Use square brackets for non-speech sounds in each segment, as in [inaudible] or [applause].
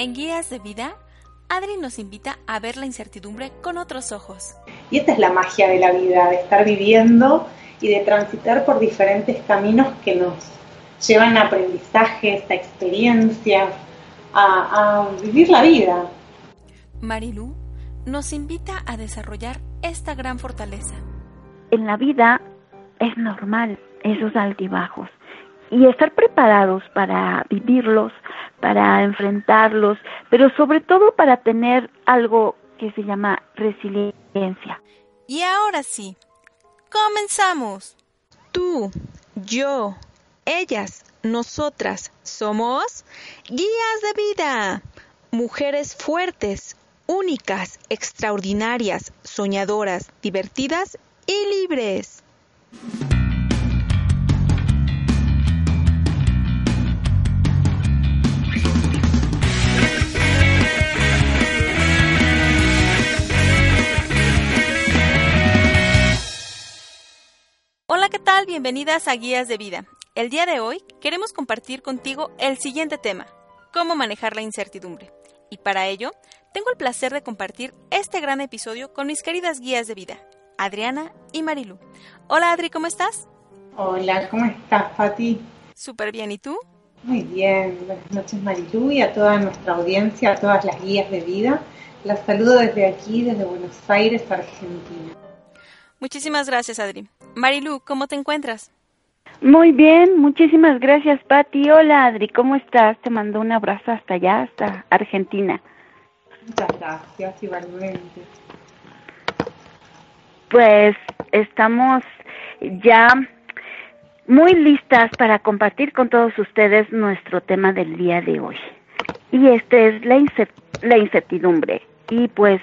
En Guías de Vida, Adri nos invita a ver la incertidumbre con otros ojos. Y esta es la magia de la vida, de estar viviendo y de transitar por diferentes caminos que nos llevan a aprendizajes, a experiencias, a, a vivir la vida. Marilu nos invita a desarrollar esta gran fortaleza. En la vida es normal esos altibajos y estar preparados para vivirlos, para enfrentarlos, pero sobre todo para tener algo que se llama resiliencia. Y ahora sí, comenzamos. Tú, yo, ellas, nosotras somos guías de vida, mujeres fuertes, únicas, extraordinarias, soñadoras, divertidas y libres. Hola, ¿qué tal? Bienvenidas a Guías de Vida. El día de hoy queremos compartir contigo el siguiente tema, cómo manejar la incertidumbre. Y para ello, tengo el placer de compartir este gran episodio con mis queridas guías de vida, Adriana y Marilu. Hola Adri, ¿cómo estás? Hola, ¿cómo estás, Fati? Súper bien, ¿y tú? Muy bien, buenas noches Marilu y a toda nuestra audiencia, a todas las guías de vida. Las saludo desde aquí, desde Buenos Aires, Argentina. Muchísimas gracias, Adri. Marilu, ¿cómo te encuentras? Muy bien, muchísimas gracias, Patti. Hola, Adri, ¿cómo estás? Te mando un abrazo hasta allá, hasta Argentina. Muchas gracias, igualmente. Pues estamos ya muy listas para compartir con todos ustedes nuestro tema del día de hoy. Y este es la, la incertidumbre. Y pues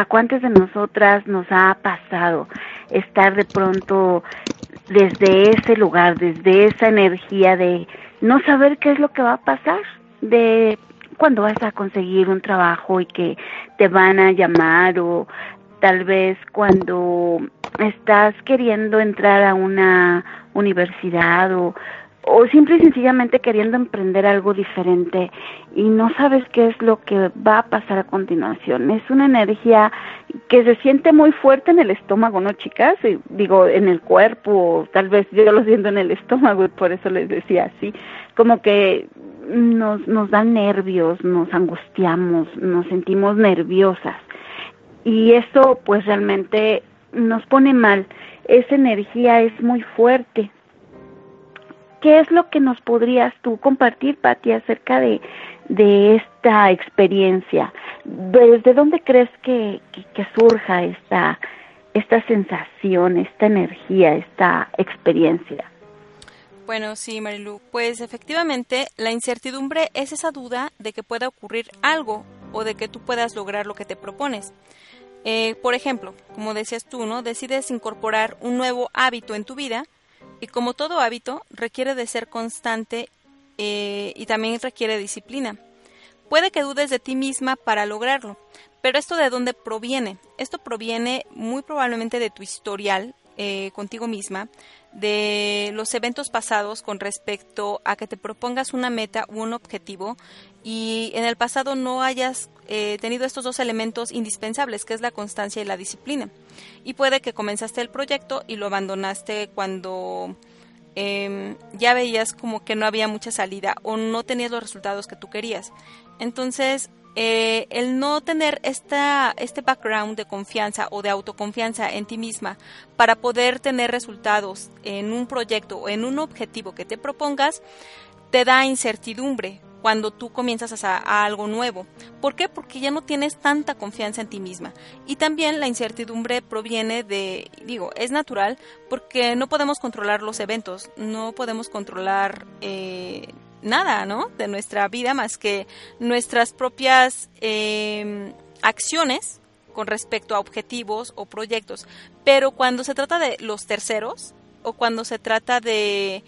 ¿A cuántas de nosotras nos ha pasado estar de pronto desde ese lugar, desde esa energía de no saber qué es lo que va a pasar, de cuando vas a conseguir un trabajo y que te van a llamar o tal vez cuando estás queriendo entrar a una universidad o o simple y sencillamente queriendo emprender algo diferente y no sabes qué es lo que va a pasar a continuación. Es una energía que se siente muy fuerte en el estómago, ¿no, chicas? digo, en el cuerpo, tal vez yo lo siento en el estómago y por eso les decía así, como que nos, nos dan nervios, nos angustiamos, nos sentimos nerviosas y eso pues realmente nos pone mal. Esa energía es muy fuerte ¿Qué es lo que nos podrías tú compartir, Patti, acerca de, de esta experiencia? ¿Desde dónde crees que, que, surja esta, esta sensación, esta energía, esta experiencia? Bueno, sí, Marilu, pues efectivamente la incertidumbre es esa duda de que pueda ocurrir algo o de que tú puedas lograr lo que te propones. Eh, por ejemplo, como decías tú, ¿no? Decides incorporar un nuevo hábito en tu vida y como todo hábito, requiere de ser constante eh, y también requiere disciplina. Puede que dudes de ti misma para lograrlo, pero esto de dónde proviene? Esto proviene muy probablemente de tu historial eh, contigo misma, de los eventos pasados con respecto a que te propongas una meta u un objetivo y en el pasado no hayas eh, tenido estos dos elementos indispensables, que es la constancia y la disciplina. Y puede que comenzaste el proyecto y lo abandonaste cuando em, ya veías como que no había mucha salida o no tenías los resultados que tú querías. Entonces, eh, el no tener esta, este background de confianza o de autoconfianza en ti misma para poder tener resultados en un proyecto o en un objetivo que te propongas, te da incertidumbre cuando tú comienzas a, algo nuevo. ¿Por qué? Porque ya no tienes tanta confianza en ti misma. Y también la incertidumbre proviene de, digo, es natural porque no podemos controlar los eventos, no podemos controlar eh, nada, ¿no? De nuestra vida más que nuestras propias em, acciones con respecto a objetivos o proyectos. Pero cuando se trata de los terceros o cuando se trata de,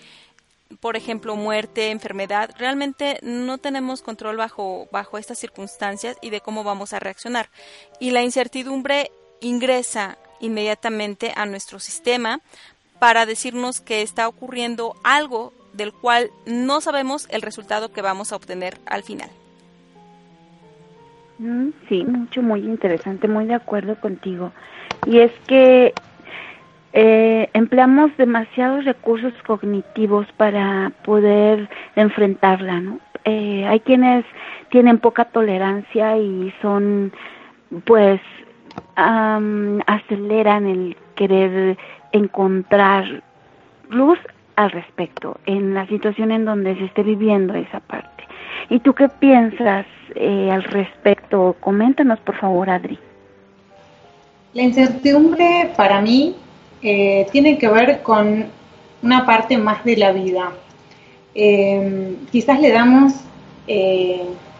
por ejemplo, muerte, enfermedad, realmente no tenemos control bajo, bajo estas circunstancias y de cómo vamos a reaccionar. Y la incertidumbre ingresa inmediatamente a nuestro sistema para decirnos que está ocurriendo algo del cual no sabemos el resultado que vamos a obtener al final. Mm, sí, mucho, muy interesante, muy de acuerdo contigo. Y es que eh, empleamos demasiados recursos cognitivos para poder enfrentarla, ¿no? Eh, hay quienes tienen poca tolerancia y son, pues, aceleran el querer encontrar luz al respecto en la situación en donde se esté viviendo esa parte. ¿Y tú qué piensas eh, al respecto? Coméntanos, por favor, Adri. La incertidumbre para mí eh, tiene que ver con una parte más de la vida. Eh, quizás le damos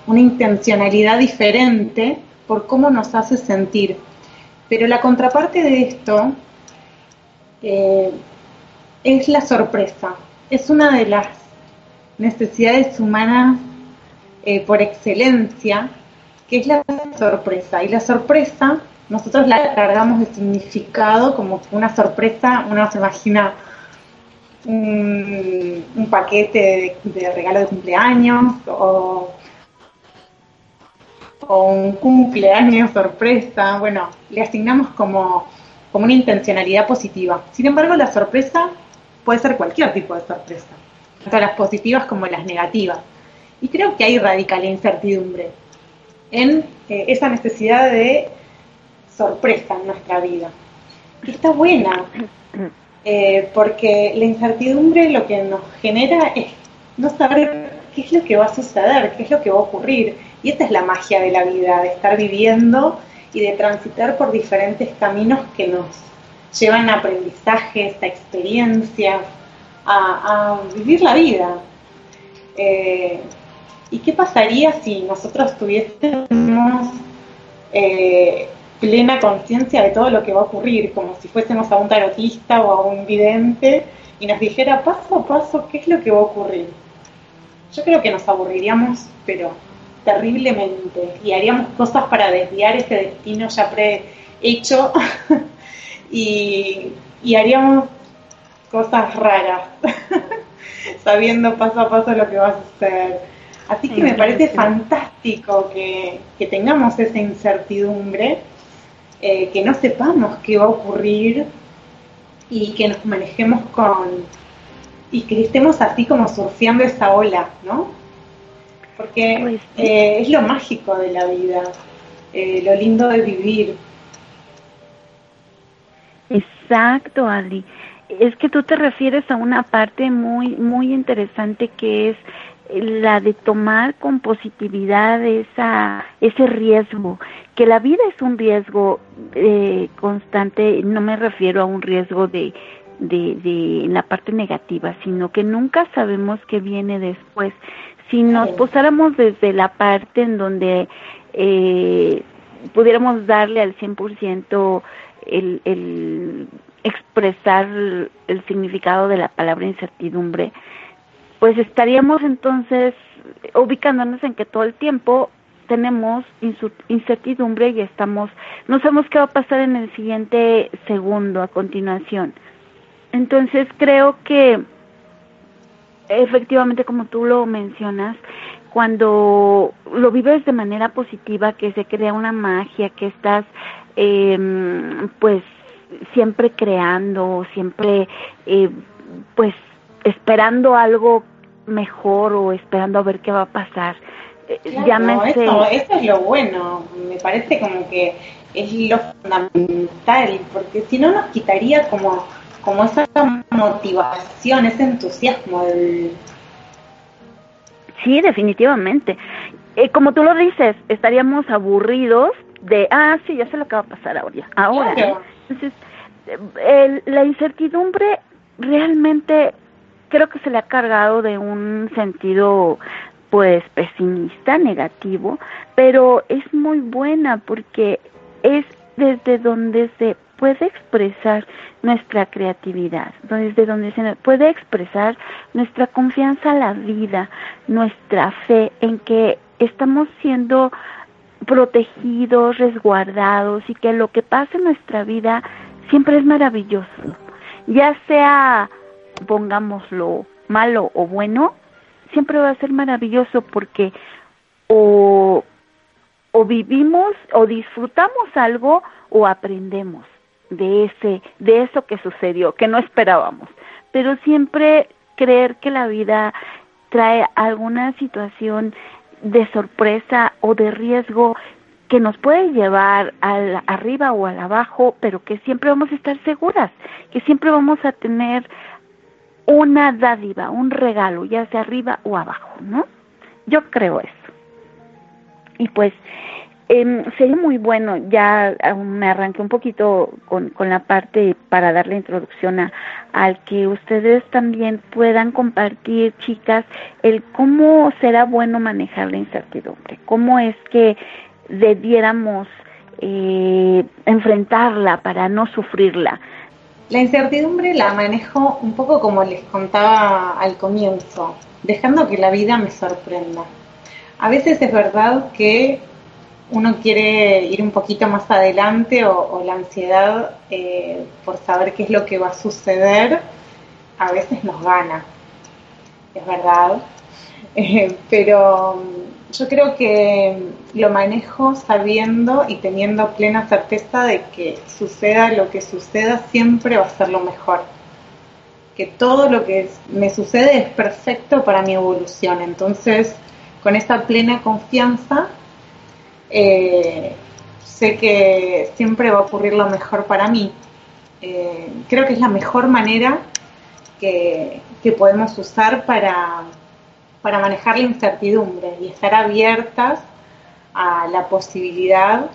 una intencionalidad diferente por cómo nos hace sentir. Pero la contraparte de esto es la sorpresa. Es una de las necesidades humanas eh, por excelencia, que es la sorpresa. Y la sorpresa, nosotros la cargamos de significado como una sorpresa, uno se imagina un, paquete de, regalo de cumpleaños o, o un cumpleaños sorpresa. Bueno, le asignamos como, como una intencionalidad positiva. Sin embargo, la sorpresa puede ser cualquier tipo de sorpresa, tanto las positivas como las negativas. Y creo que ahí radica la incertidumbre, en eh, esa necesidad de sorpresa en nuestra vida. Y está buena, eh, porque la incertidumbre lo que nos genera es no saber qué es lo que va a suceder, qué es lo que va a ocurrir. Y esta es la magia de la vida, de estar viviendo y de transitar por diferentes caminos que nos llevan aprendizajes, a experiencias, a, vivir la vida. Eh, ¿Y qué pasaría si nosotros tuviésemos eh, plena conciencia de todo lo que va a ocurrir, como si fuésemos a un tarotista o a un vidente y nos dijera paso a paso qué es lo que va a ocurrir? Yo creo que nos aburriríamos, pero terriblemente, y haríamos cosas para desviar ese destino ya prehecho [laughs] y, y haríamos cosas raras, [laughs] sabiendo paso a paso lo que va a suceder. Así que me parece fantástico que, tengamos esa incertidumbre, eh, que no sepamos qué va a ocurrir y que nos manejemos con, y que estemos así como surfeando esa ola, ¿no? Porque eh, es lo mágico de la vida, eh, lo lindo de vivir. Exacto, Adri. Es que tú te refieres a una parte muy, muy interesante que es la de tomar con positividad esa, ese riesgo, que la vida es un riesgo eh, constante, no me refiero a un riesgo de, de, de la parte negativa, sino que nunca sabemos qué viene después. Si nos posáramos desde la parte en donde eh, pudiéramos darle al 100% el, el expresar el significado de la palabra incertidumbre, pues estaríamos entonces ubicándonos en que todo el tiempo tenemos incertidumbre y estamos, no sabemos qué va a pasar en el siguiente segundo a continuación. Entonces creo que efectivamente como tú lo mencionas, cuando lo vives de manera positiva, que se crea una magia, que estás eh, pues siempre creando, siempre eh, pues esperando algo mejor o esperando a ver qué va a pasar. Eh, claro, eso, es lo bueno, me parece como que es lo fundamental, porque si no nos quitaría como, como esa motivación, ese entusiasmo del... Sí, definitivamente. Eh, como tú lo dices, estaríamos aburridos de, ah, sí, ya sé lo que va a pasar ahora. ahora Entonces, eh, la incertidumbre realmente creo que se le ha cargado de un sentido pues pesimista, negativo, pero es muy buena porque es desde donde se puede expresar nuestra creatividad, desde donde se puede expresar nuestra confianza a la vida, nuestra fe en que estamos siendo protegidos, resguardados y que lo que pasa en nuestra vida siempre es maravilloso, ya sea pongámoslo malo o bueno, siempre va a ser maravilloso porque o, o vivimos o disfrutamos algo o aprendemos de ese de eso que sucedió, que no esperábamos. Pero siempre creer que la vida trae alguna situación de sorpresa o de riesgo que nos puede llevar al arriba o al abajo, pero que siempre vamos a estar seguras, que siempre vamos a tener una dádiva, un regalo, ya sea arriba o abajo, ¿no? Yo creo eso. Y pues eh, sería muy bueno, ya me arranqué un poquito con, con la parte para dar la introducción a, al que ustedes también puedan compartir, chicas, el cómo será bueno manejar la incertidumbre, cómo es que debiéramos eh, enfrentarla para no sufrirla. La incertidumbre la manejo un poco como les contaba al comienzo, dejando que la vida me sorprenda. A veces es verdad que uno quiere ir un poquito más adelante o, la ansiedad eh, por saber qué es lo que va a suceder, a veces nos gana, es verdad. [laughs] Eh, pero yo creo que lo manejo sabiendo y teniendo plena certeza de que suceda lo que suceda siempre va a ser lo mejor. Que todo lo que me sucede es perfecto para mi evolución. Entonces, con esa plena confianza, eh, sé que siempre va a ocurrir lo mejor para mí. Eh, creo que es la mejor manera que podemos usar para para manejar la incertidumbre y estar abiertas a la posibilidad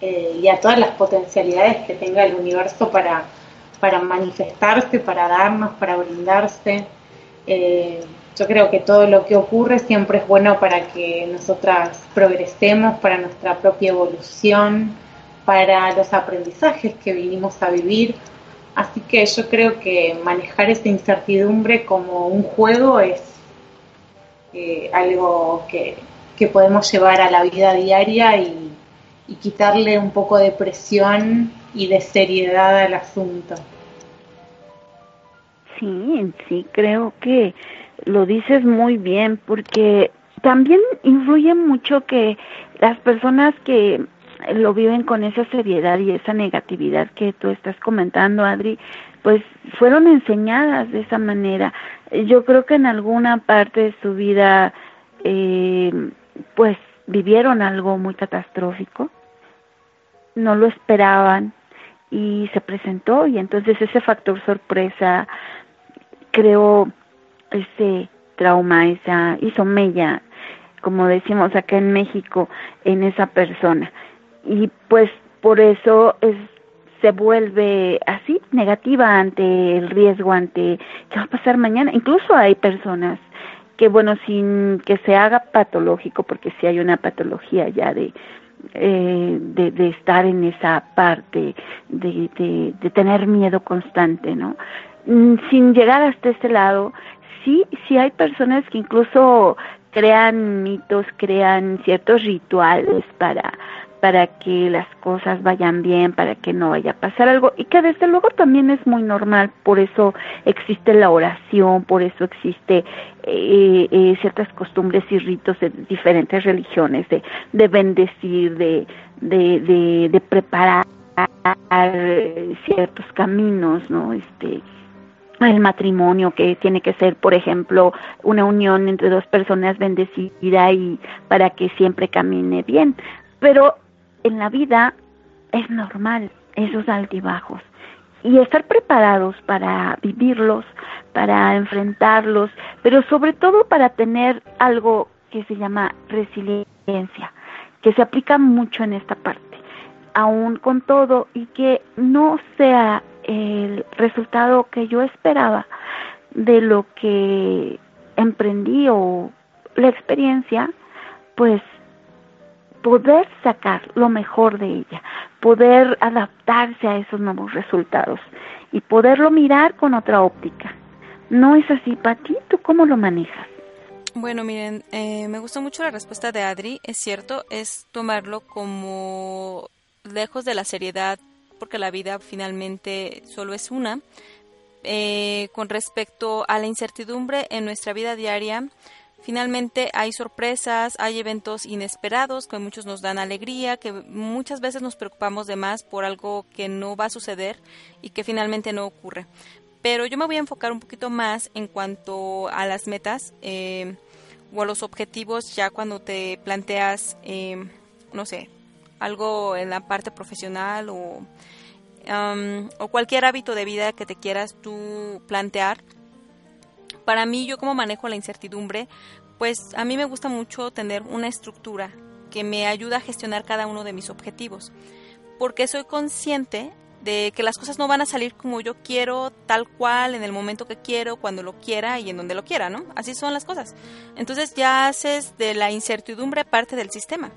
eh, y a todas las potencialidades que tenga el universo para, para manifestarse, para darnos, para brindarse. Yo creo que todo lo que ocurre siempre es bueno para que nosotras progresemos, para nuestra propia evolución, para los aprendizajes que vinimos a vivir. Así que yo creo que manejar esa incertidumbre como un juego es eh, algo que, podemos llevar a la vida diaria y, quitarle un poco de presión y de seriedad al asunto. Sí, sí, creo que lo dices muy bien porque también influye mucho que las personas que lo viven con esa seriedad y esa negatividad que tú estás comentando, Adri, pues fueron enseñadas de esa manera. Yo creo que en alguna parte de su vida, eh, pues vivieron algo muy catastrófico, no lo esperaban y se presentó y entonces ese factor sorpresa creó ese trauma, esa hizo mella, como decimos acá en México, en esa persona. Y pues por eso es se vuelve así negativa ante el riesgo, ante qué va a pasar mañana. Incluso hay personas que, bueno, sin que se haga patológico, porque si hay una patología ya de, eh, de, estar en esa parte, de, de, de tener miedo constante, ¿no? Mm, sin llegar hasta este lado, sí, sí hay personas que incluso crean mitos, crean ciertos rituales para para que las cosas vayan bien, para que no vaya a pasar algo y que desde luego también es muy normal, por eso existe la oración, por eso existe eh, eh, ciertas costumbres y ritos de diferentes religiones, de, de bendecir, de, de, de, de preparar ciertos caminos, ¿no? Este, el matrimonio que tiene que ser, por ejemplo, una unión entre dos personas bendecida y para que siempre camine bien. Pero en la vida es normal esos altibajos y estar preparados para vivirlos, para enfrentarlos, pero sobre todo para tener algo que se llama resiliencia, que se aplica mucho en esta parte, aún con todo y que no sea el resultado que yo esperaba de lo que emprendí o la experiencia, pues poder sacar lo mejor de ella, poder adaptarse a esos nuevos resultados y poderlo mirar con otra óptica. ¿No es así, Pati? ¿Tú cómo lo manejas? Bueno, miren, eh, me gustó mucho la respuesta de Adri. Es cierto, es tomarlo como lejos de la seriedad, porque la vida finalmente solo es una. Eh, con respecto a la incertidumbre en nuestra vida diaria, Finalmente hay sorpresas, hay eventos inesperados que muchos nos dan alegría, que muchas veces nos preocupamos de más por algo que no va a suceder y que finalmente no ocurre. Pero yo me voy a enfocar un poquito más en cuanto a las metas eh, o a los objetivos ya cuando te planteas, eh, no sé, algo en la parte profesional o, o cualquier hábito de vida que te quieras tú plantear para mí, yo como manejo la incertidumbre, pues a mí me gusta mucho tener una estructura que me ayuda a gestionar cada uno de mis objetivos, porque soy consciente de que las cosas no van a salir como yo quiero, tal cual, en el momento que quiero, cuando lo quiera y en donde lo quiera, ¿no? Así son las cosas. Entonces ya haces de la incertidumbre parte del sistema.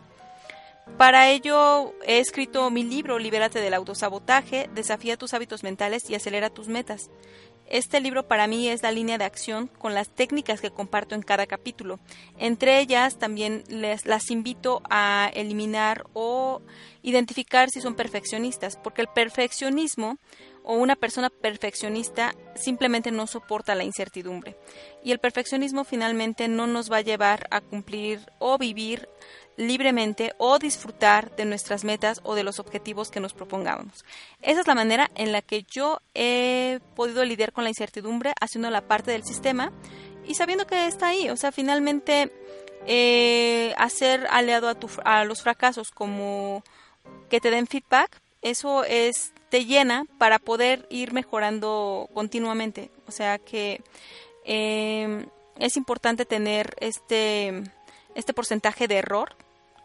Para ello he escrito mi libro Libérate del autosabotaje, desafía tus hábitos mentales y acelera tus metas. Este libro para mí es la línea de acción con las técnicas que comparto en cada capítulo. Entre ellas también les, las invito a eliminar o identificar si son perfeccionistas, porque el perfeccionismo o una persona perfeccionista simplemente no soporta la incertidumbre. Y el perfeccionismo finalmente no nos va a llevar a cumplir o vivir libremente o disfrutar de nuestras metas o de los objetivos que nos propongamos. Esa es la manera en la que yo he podido lidiar con la incertidumbre haciendo la parte del sistema y sabiendo que está ahí. O sea, finalmente eh, hacer aliado a, tu, a los fracasos como que te den feedback, eso es te llena para poder ir mejorando continuamente. O sea que eh, es importante tener este este porcentaje de error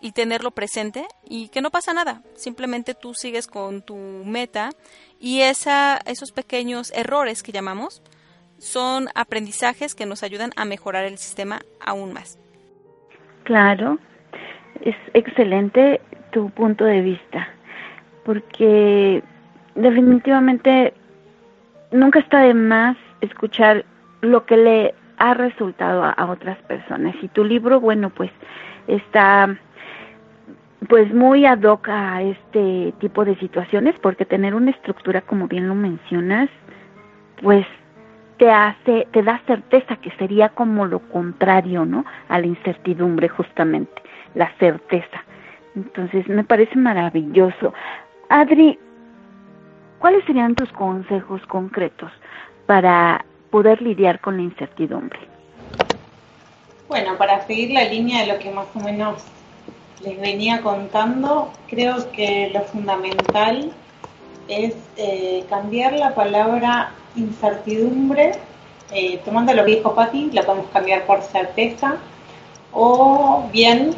y tenerlo presente y que no pasa nada, simplemente tú sigues con tu meta y esa, esos pequeños errores que llamamos son aprendizajes que nos ayudan a mejorar el sistema aún más. Claro, es excelente tu punto de vista, porque definitivamente nunca está de más escuchar lo que le ha resultado a, otras personas. Y tu libro, bueno, pues está pues muy ad hoc a este tipo de situaciones porque tener una estructura como bien lo mencionas pues te hace te da certeza que sería como lo contrario no a la incertidumbre justamente la certeza. Entonces me parece maravilloso. Adri cuáles serían tus consejos concretos para poder lidiar con la incertidumbre bueno para seguir la línea de lo que más o menos les venía contando, creo que lo fundamental es eh, cambiar la palabra incertidumbre, eh, tomando lo que dijo Patti, la podemos cambiar por certeza, o bien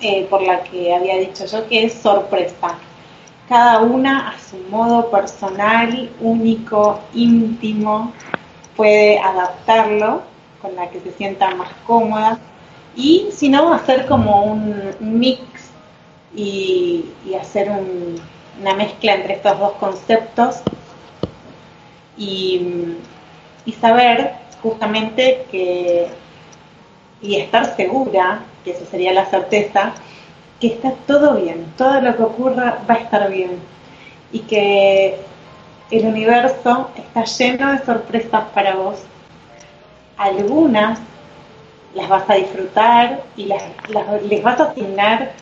eh, por la que había dicho yo, que es sorpresa. Cada una a su modo personal, único, íntimo, puede adaptarlo con la que se sienta más cómoda. Y si no, hacer como un mix y, hacer una mezcla entre estos dos conceptos. Y, saber justamente que, y estar segura, que eso sería la certeza, que está todo bien, todo lo que ocurra va a estar bien. Y que el universo está lleno de sorpresas para vos. Algunas las vas a disfrutar y las, les vas a asignar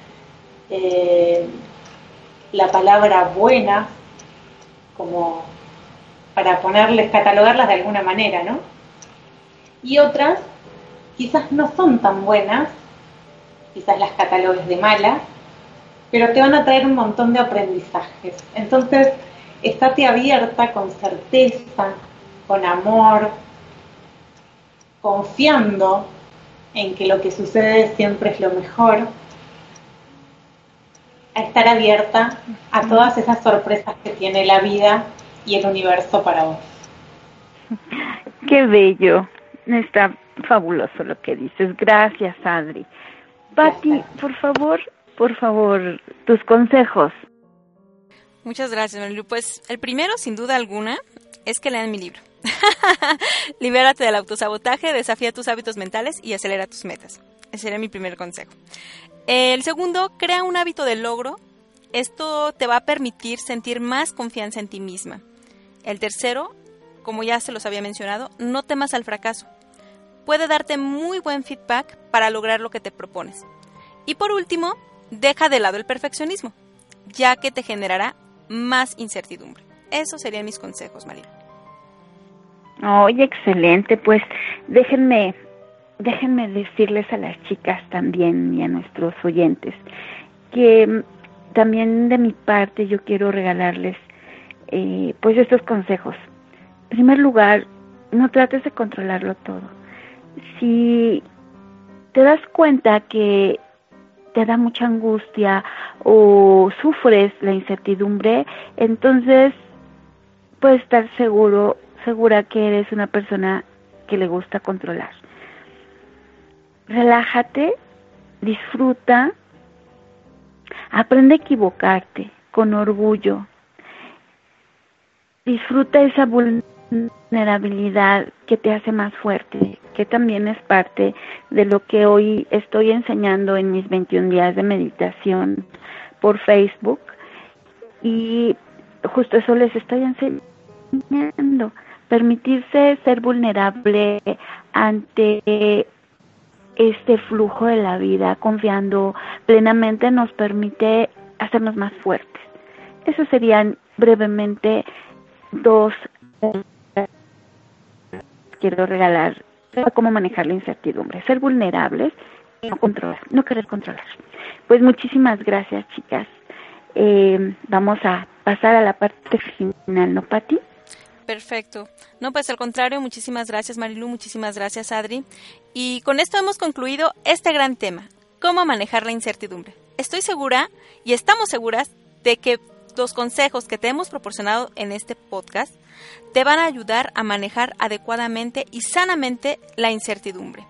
eh, la palabra buena como para ponerles, catalogarlas de alguna manera, ¿no? Y otras quizás no son tan buenas, quizás las catalogues de malas, pero te van a traer un montón de aprendizajes. Entonces, estate abierta con certeza, con amor, confiando en que lo que sucede siempre es lo mejor, a estar abierta a todas esas sorpresas que tiene la vida y el universo para vos. Qué bello, está fabuloso lo que dices. Gracias, Adri. Patti, por favor, por favor, tus consejos. Muchas gracias, Marilu. Pues el primero, sin duda alguna, es que lean mi libro. [laughs] Libérate del autosabotaje, desafía tus hábitos mentales y acelera tus metas. Ese sería mi primer consejo. El segundo, crea un hábito de logro. Esto te va a permitir sentir más confianza en ti misma. El tercero, como ya se los había mencionado, no temas al fracaso. puede darte muy buen feedback para lograr lo que te propones. Y por último, deja de lado el perfeccionismo, ya que te generará más incertidumbre. Esos serían mis consejos, María. Oye, excelente. Pues déjenme, déjenme decirles a las chicas también y a nuestros oyentes que mm, también de mi parte yo quiero regalarles eh, pues estos consejos. En primer lugar, no trates de controlarlo todo. Si te das cuenta que te da mucha angustia o sufres la incertidumbre, entonces puedes estar seguro, segura que eres una persona que le gusta controlar. Relájate, disfruta, aprende a equivocarte con orgullo. Disfruta esa vulnerabilidad que te hace más fuerte, que también es parte de lo que hoy estoy enseñando en mis 21 días de meditación por Facebook. Y justo eso les estoy enseñando, permitirse ser vulnerable ante este flujo de la vida, confiando plenamente, nos permite hacernos más fuertes. Esos serían brevemente dos quiero regalar cómo manejar la incertidumbre, ser vulnerables, no controlar, no querer controlar. Pues muchísimas gracias, chicas. Eh, vamos a pasar a la parte final, ¿no, Pati? Perfecto. No, pues al contrario, muchísimas gracias Marilu, muchísimas gracias Adri. Y con esto hemos concluido este gran tema, cómo manejar la incertidumbre. Estoy segura y estamos seguras de que los consejos que te hemos proporcionado en este podcast te van a ayudar a manejar adecuadamente y sanamente la incertidumbre,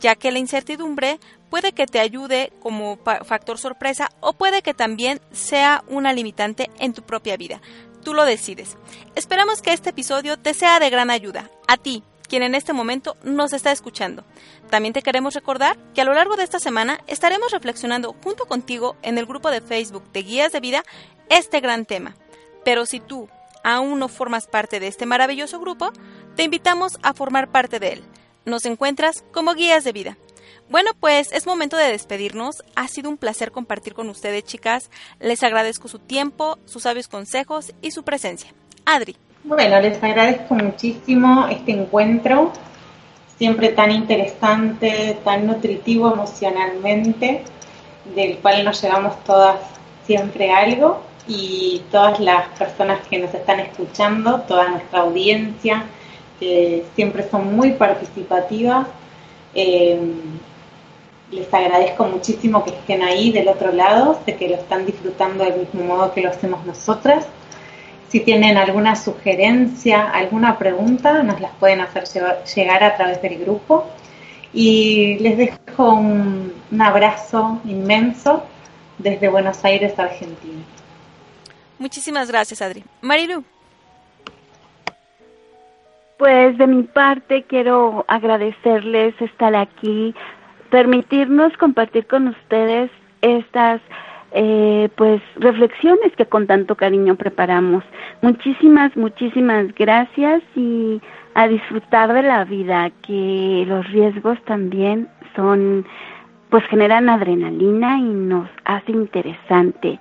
ya que la incertidumbre puede que te ayude como factor sorpresa o puede que también sea una limitante en tu propia vida tú lo decides. Esperamos que este episodio te sea de gran ayuda, a ti, quien en este momento nos está escuchando. También te queremos recordar que a lo largo de esta semana estaremos reflexionando junto contigo en el grupo de Facebook de Guías de Vida este gran tema. Pero si tú aún no formas parte de este maravilloso grupo, te invitamos a formar parte de él. Nos encuentras como Guías de Vida. Bueno, pues es momento de despedirnos. Ha sido un placer compartir con ustedes, chicas. Les agradezco su tiempo, sus sabios consejos y su presencia. Adri. Bueno, les agradezco muchísimo este encuentro, siempre tan interesante, tan nutritivo emocionalmente, del cual nos llevamos todas siempre algo y todas las personas que nos están escuchando, toda nuestra audiencia, que siempre son muy participativas. Eh, les agradezco muchísimo que estén ahí del otro lado, sé que lo están disfrutando del mismo modo que lo hacemos nosotras. Si tienen alguna sugerencia, alguna pregunta, nos las pueden hacer llegar a través del grupo. Y les dejo un, abrazo inmenso desde Buenos Aires, Argentina. Muchísimas gracias, Adri. Marilu. Pues de mi parte quiero agradecerles estar aquí, permitirnos compartir con ustedes estas eh, pues reflexiones que con tanto cariño preparamos. Muchísimas, muchísimas gracias y a disfrutar de la vida, que los riesgos también son, pues generan adrenalina y nos hace interesante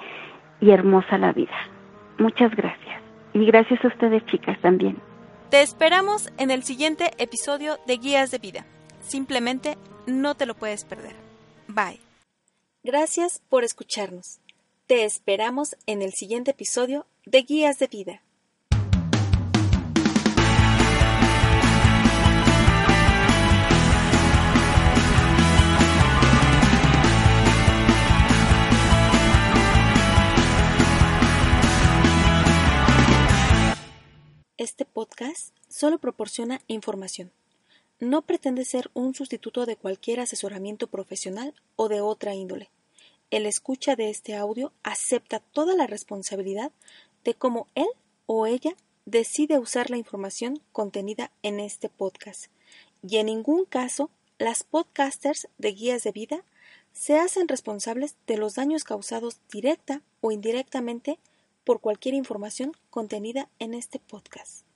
y hermosa la vida. Muchas gracias. Y gracias a ustedes chicas también. Te esperamos en el siguiente episodio de Guías de Vida. Simplemente no te lo puedes perder. Bye. Gracias por escucharnos. Te esperamos en el siguiente episodio de Guías de Vida. Este podcast solo proporciona información no pretende ser un sustituto de cualquier asesoramiento profesional o de otra índole. El escucha de este audio acepta toda la responsabilidad de cómo él o ella decide usar la información contenida en este podcast. Y en ningún caso las podcasters de guías de vida se hacen responsables de los daños causados directa o indirectamente por cualquier información contenida en este podcast.